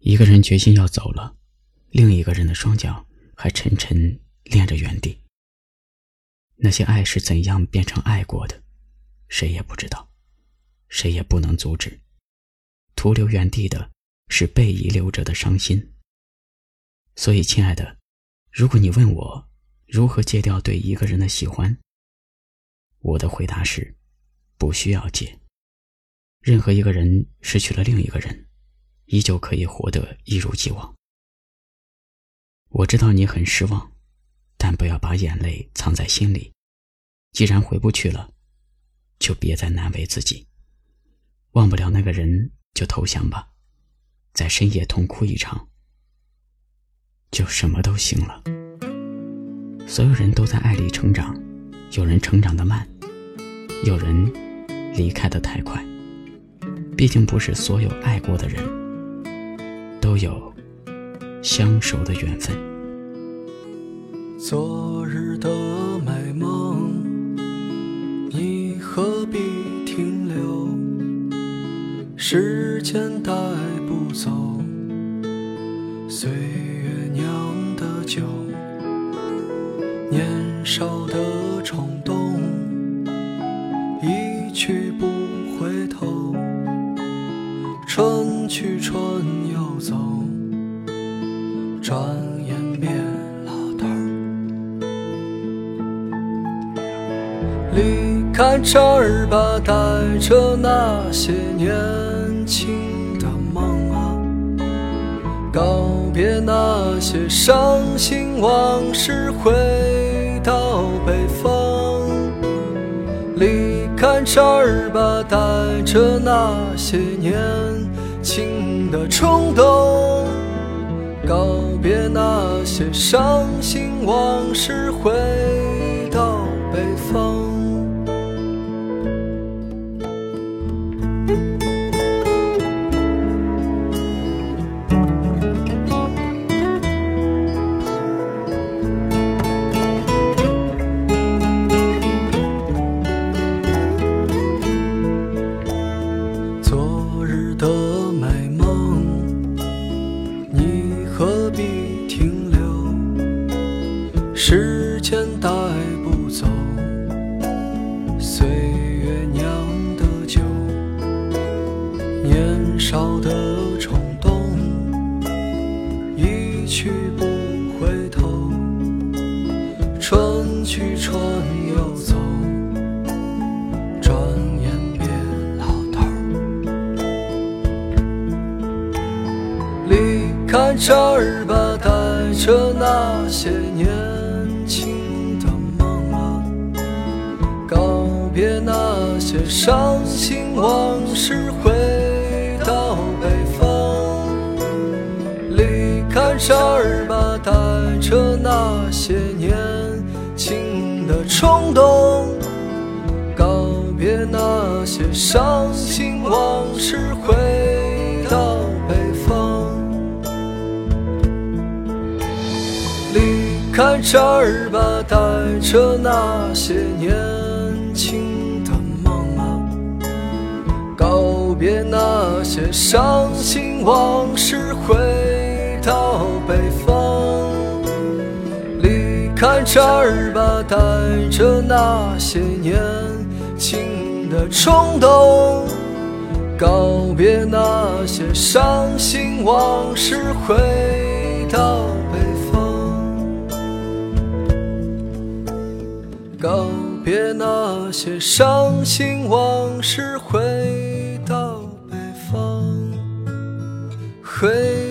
一个人决心要走了，另一个人的双脚还沉沉恋着原地。那些爱是怎样变成爱过的，谁也不知道，谁也不能阻止。徒留原地的是被遗留者的伤心。所以，亲爱的，如果你问我如何戒掉对一个人的喜欢，我的回答是：不需要戒。任何一个人失去了另一个人。依旧可以活得一如既往。我知道你很失望，但不要把眼泪藏在心里。既然回不去了，就别再难为自己。忘不了那个人，就投降吧，在深夜痛哭一场，就什么都行了。所有人都在爱里成长，有人成长的慢，有人离开的太快。毕竟不是所有爱过的人。都有相守的缘分。昨日的美梦，你何必停留？时间带不走岁月酿的酒，年少的冲动，一去不转眼变老头。离开这儿吧，带着那些年轻的梦啊，告别那些伤心往事，回到北方。离开这儿吧，带着那些年。轻的冲动，告别那些伤心往事，回时间带不走岁月酿的酒，年少的冲动一去不回头，春去春又走，转眼变老头。离开这儿吧，带着那些年。情的梦啊，告别那些伤心往事，回到北方。离开这儿吧，带着那些年轻的冲动。告别那些伤心往事，回开这儿吧，带着那些年。轻的梦啊，告别那些伤心往事，回到北方。离开这儿吧，带着那些年轻的冲动，告别那些伤心往事，回告。别那些伤心往事，回到北方。回。